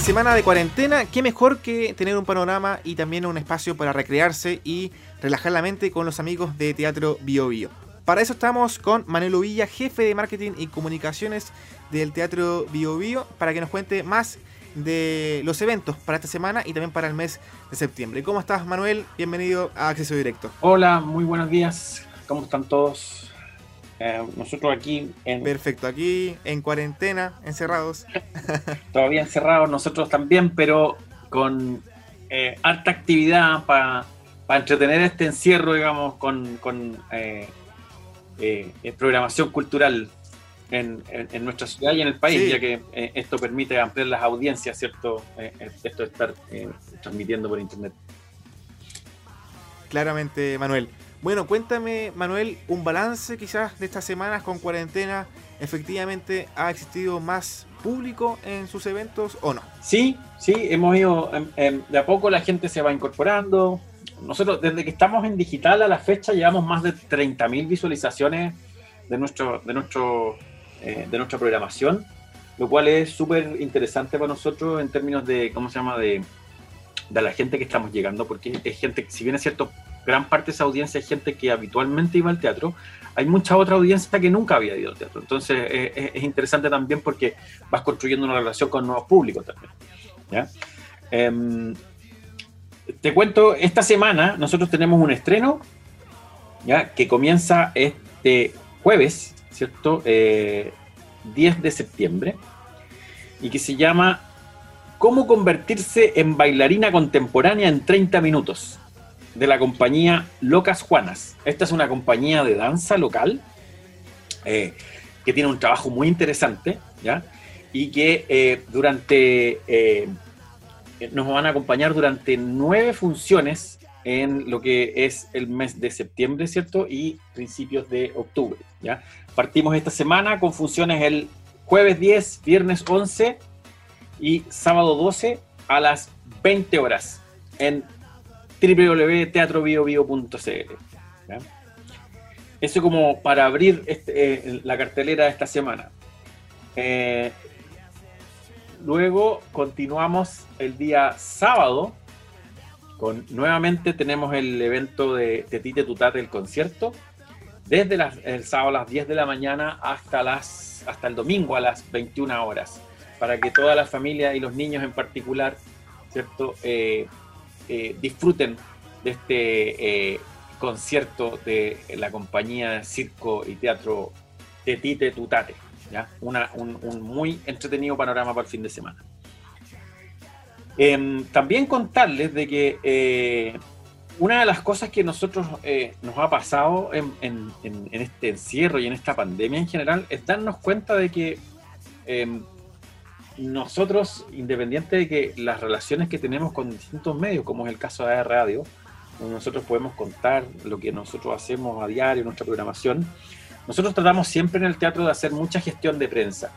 semana de cuarentena, qué mejor que tener un panorama y también un espacio para recrearse y relajar la mente con los amigos de Teatro Bio Bio. Para eso estamos con Manuel Villa, jefe de marketing y comunicaciones del Teatro Bio Bio, para que nos cuente más de los eventos para esta semana y también para el mes de septiembre. ¿Cómo estás, Manuel? Bienvenido a Acceso Directo. Hola, muy buenos días. ¿Cómo están todos? Eh, nosotros aquí en... Perfecto, aquí en cuarentena, encerrados. Todavía encerrados, nosotros también, pero con eh, alta actividad para entretener este encierro, digamos, con, con eh, programación cultural en, nuestra ciudad y en el país, ya que esto permite ampliar las audiencias, ¿cierto? esto de estar transmitiendo por internet. Claramente, Manuel. Bueno, cuéntame, Manuel, un balance quizás de estas semanas con cuarentena. ¿Efectivamente ha existido más público en sus eventos o no? Sí, sí, hemos ido, em, em, de a poco la gente se va incorporando. Nosotros, desde que estamos en digital a la fecha, llevamos más de 30.000 visualizaciones de, nuestro, de, nuestro, eh, de nuestra programación, lo cual es súper interesante para nosotros en términos de, ¿cómo se llama?, de, de la gente que estamos llegando, porque es gente, si bien es cierto, gran parte de esa audiencia es gente que habitualmente iba al teatro, hay mucha otra audiencia que nunca había ido al teatro. Entonces es, interesante también porque vas construyendo una relación con nuevos públicos también. Em, te cuento, esta semana nosotros tenemos un estreno ¿ya? que comienza este jueves, ¿cierto? 10 eh, de septiembre, y que se llama ¿Cómo convertirse en bailarina contemporánea en 30 minutos? De la compañía Locas Juanas. Esta es una compañía de danza local eh, que tiene un trabajo muy interesante, ¿ya? Y que eh, durante eh, nos van a acompañar durante nueve funciones en lo que es el mes de septiembre, ¿cierto? Y principios de octubre, ¿ya? Partimos esta semana con funciones el jueves 10, viernes 11 y sábado 12 a las 20 horas en www.teatrobiobio.cl. Eso como para abrir este, eh, la cartelera de esta semana. Eh, luego continuamos el día sábado con nuevamente tenemos el evento de Tetite Tutate, el concierto, desde el sábado a las 10 de la mañana hasta el domingo a las 21 horas, para que toda la familia y los niños en particular, ¿cierto? Eh, eh, disfruten de este eh, concierto de la compañía de circo y teatro Tetite Tutate. ¿ya? un, muy entretenido panorama para el fin de semana. Em, también contarles de que eh, una de las cosas que nosotros nos ha pasado en, en, este encierro y en esta pandemia en general es darnos cuenta de que em, nosotros, independiente de que las relaciones que tenemos con distintos medios, como es el caso de Radio, nosotros podemos contar lo que nosotros hacemos a diario, nuestra programación, nosotros tratamos siempre en el teatro de hacer mucha gestión de prensa,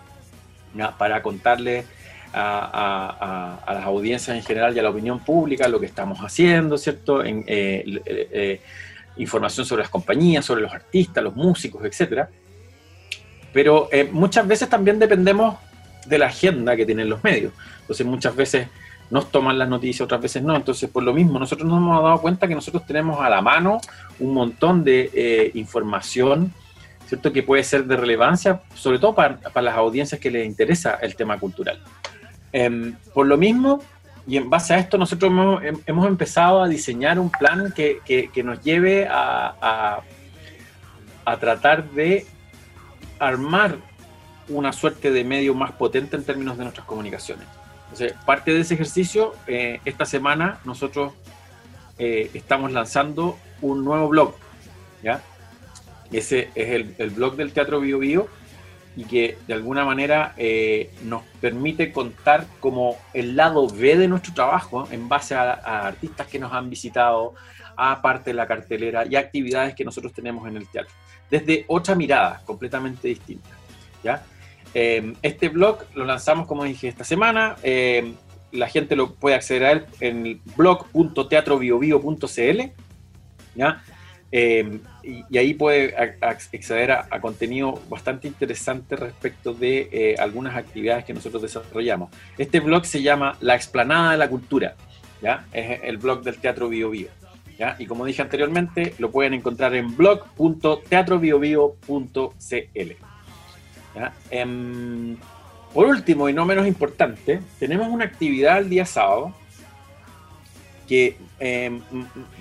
para contarle a, las audiencias en general y a la opinión pública lo que estamos haciendo, ¿cierto? Eh, eh, eh, información sobre las compañías, sobre los artistas, los músicos, etc. Pero muchas veces también dependemos de la agenda que tienen los medios. Entonces muchas veces nos toman las noticias, otras veces no. Entonces, por lo mismo, nosotros nos hemos dado cuenta que nosotros tenemos a la mano un montón de eh, información, ¿cierto? Que puede ser de relevancia, sobre todo para, las audiencias que les interesa el tema cultural. Em, por lo mismo, y en base a esto, nosotros hemos, empezado a diseñar un plan que, nos lleve a, a tratar de armar una suerte de medio más potente en términos de nuestras comunicaciones. Entonces, parte de ese ejercicio, eh, esta semana nosotros eh, estamos lanzando un nuevo blog, ¿ya? Ese es el, blog del Teatro Bio Bio y que de alguna manera eh, nos permite contar como el lado B de nuestro trabajo en base a, a, artistas que nos han visitado, a parte de la cartelera y actividades que nosotros tenemos en el teatro, desde otra mirada completamente distinta. ¿ya? Em, este blog lo lanzamos, como dije, esta semana. Em, la gente lo puede acceder a él en blog.teatrobiobio.cl. Eh, y, ahí puede acceder a, contenido bastante interesante respecto de eh, algunas actividades que nosotros desarrollamos. Este blog se llama La Explanada de la Cultura, ¿ya? Es el blog del Teatro Bio. ¿ya? Y como dije anteriormente, lo pueden encontrar en blog.teatrobiobio.cl. Em, por último, y no menos importante, tenemos una actividad el día sábado que em,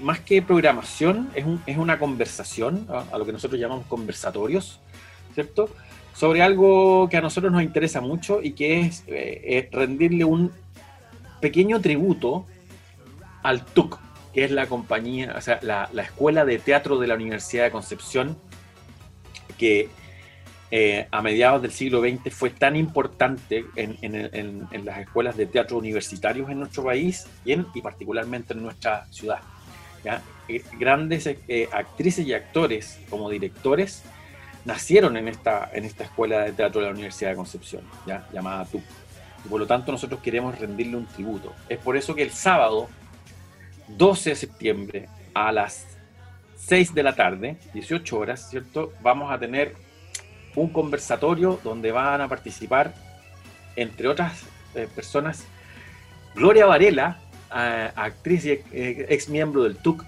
más que programación es, una conversación, a, lo que nosotros llamamos conversatorios, ¿cierto? Sobre algo que a nosotros nos interesa mucho y que es, eh, rendirle un pequeño tributo al TUC, que es la compañía, o sea, la, la Escuela de Teatro de la Universidad de Concepción, que eh, a mediados del siglo XX fue tan importante en, las escuelas de teatro universitarios en nuestro país y, particularmente en nuestra ciudad. Eh, grandes eh, actrices y actores como directores nacieron en esta, en esta escuela de teatro de la Universidad de Concepción, ¿ya? llamada TUC. Por lo tanto nosotros queremos rendirle un tributo. Es por eso que el sábado 12 de septiembre a las 6 de la tarde, 18 horas, ¿cierto? Vamos a tener un conversatorio donde van a participar, entre otras eh, personas, Gloria Varela, actriz y eh, ex miembro del TUC,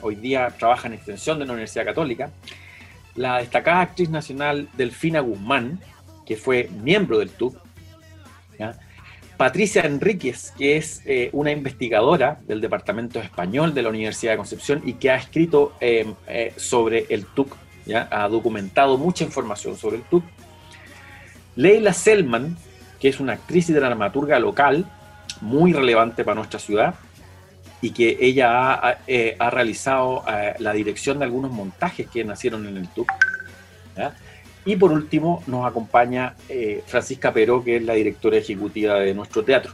hoy día trabaja en extensión de la Universidad Católica, la destacada actriz nacional Delfina Guzmán, que fue miembro del TUC, Patricia Enríquez, que es eh, una investigadora del Departamento Español de la Universidad de Concepción y que ha escrito sobre el TUC ha documentado mucha información sobre el TUC. Leila Selman, que es una actriz y dramaturga local muy relevante para nuestra ciudad y que ella ha, eh, realizado eh, la dirección de algunos montajes que nacieron en el TUC. Y por último nos acompaña eh, Francisca Peró, que es la directora ejecutiva de nuestro teatro.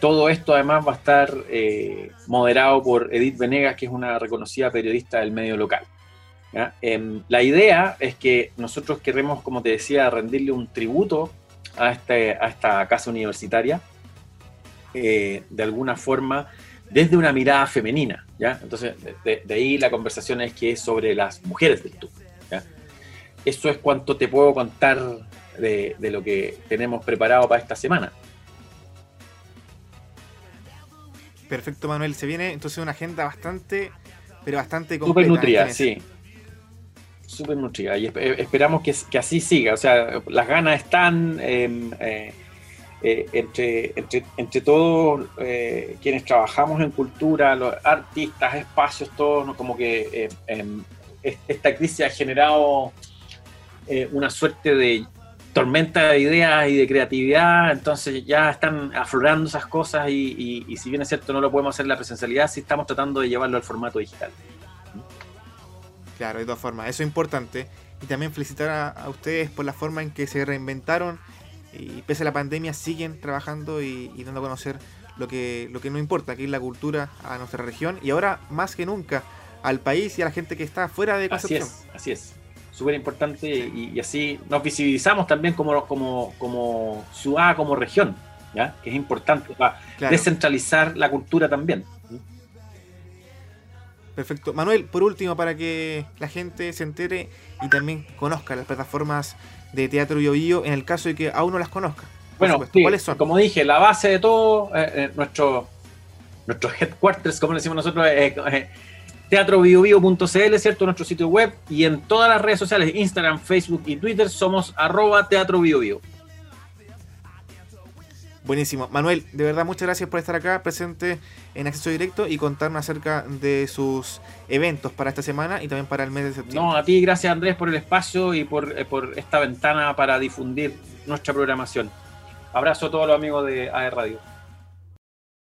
todo esto además va a estar moderado por Edith Venegas, que es una reconocida periodista del medio local. Em, la idea es que nosotros queremos, como te decía, rendirle un tributo a, este, a esta casa universitaria, eh, de alguna forma, desde una mirada femenina. ¿ya? Entonces, de, ahí la conversación es que es sobre las mujeres del TUC. Eso es cuanto te puedo contar de, de lo que tenemos preparado para esta semana. Perfecto, Manuel. Se viene entonces una agenda bastante, pero bastante completa. Súper nutrida, sí súper nutrida y esperamos que, que, así siga. O sea, las ganas están em, eh, eh, entre, entre, entre, todos eh, quienes trabajamos en cultura, los artistas, espacios, todos, como que em, esta crisis ha generado una suerte de tormenta de ideas y de creatividad, entonces ya están aflorando esas cosas y, y si bien es cierto no lo podemos hacer en la presencialidad, sí estamos tratando de llevarlo al formato digital. Claro, de todas formas, eso es importante. Y también felicitar a, ustedes por la forma en que se reinventaron y pese a la pandemia siguen trabajando y, dando a conocer lo que, lo que no importa, que es la cultura a nuestra región y ahora más que nunca al país y a la gente que está fuera de Concepción. Así es, así es. Súper importante y, así nos visibilizamos también como, como, como ciudad, como región, ¿ya? que es importante para descentralizar la cultura también. Perfecto. Manuel, por último, para que la gente se entere y también conozca las plataformas de Teatro Bio, en el caso de que aún no las conozca. Bueno, ¿cuáles son? Como dije, la base de todo, eh, eh, nuestro, nuestro headquarters, como decimos nosotros, es eh, teatrobiobio.cl, ¿cierto? Nuestro sitio web y en todas las redes sociales, Instagram, Facebook y Twitter, somos arroba teatrobiobio. Buenísimo. Manuel, de verdad muchas gracias por estar acá presente en Acceso Directo y contarnos acerca de sus eventos para esta semana y también para el mes de septiembre. No, a ti gracias Andrés por el espacio y por, eh, esta ventana para difundir nuestra programación. Abrazo a todos los amigos de AE Radio.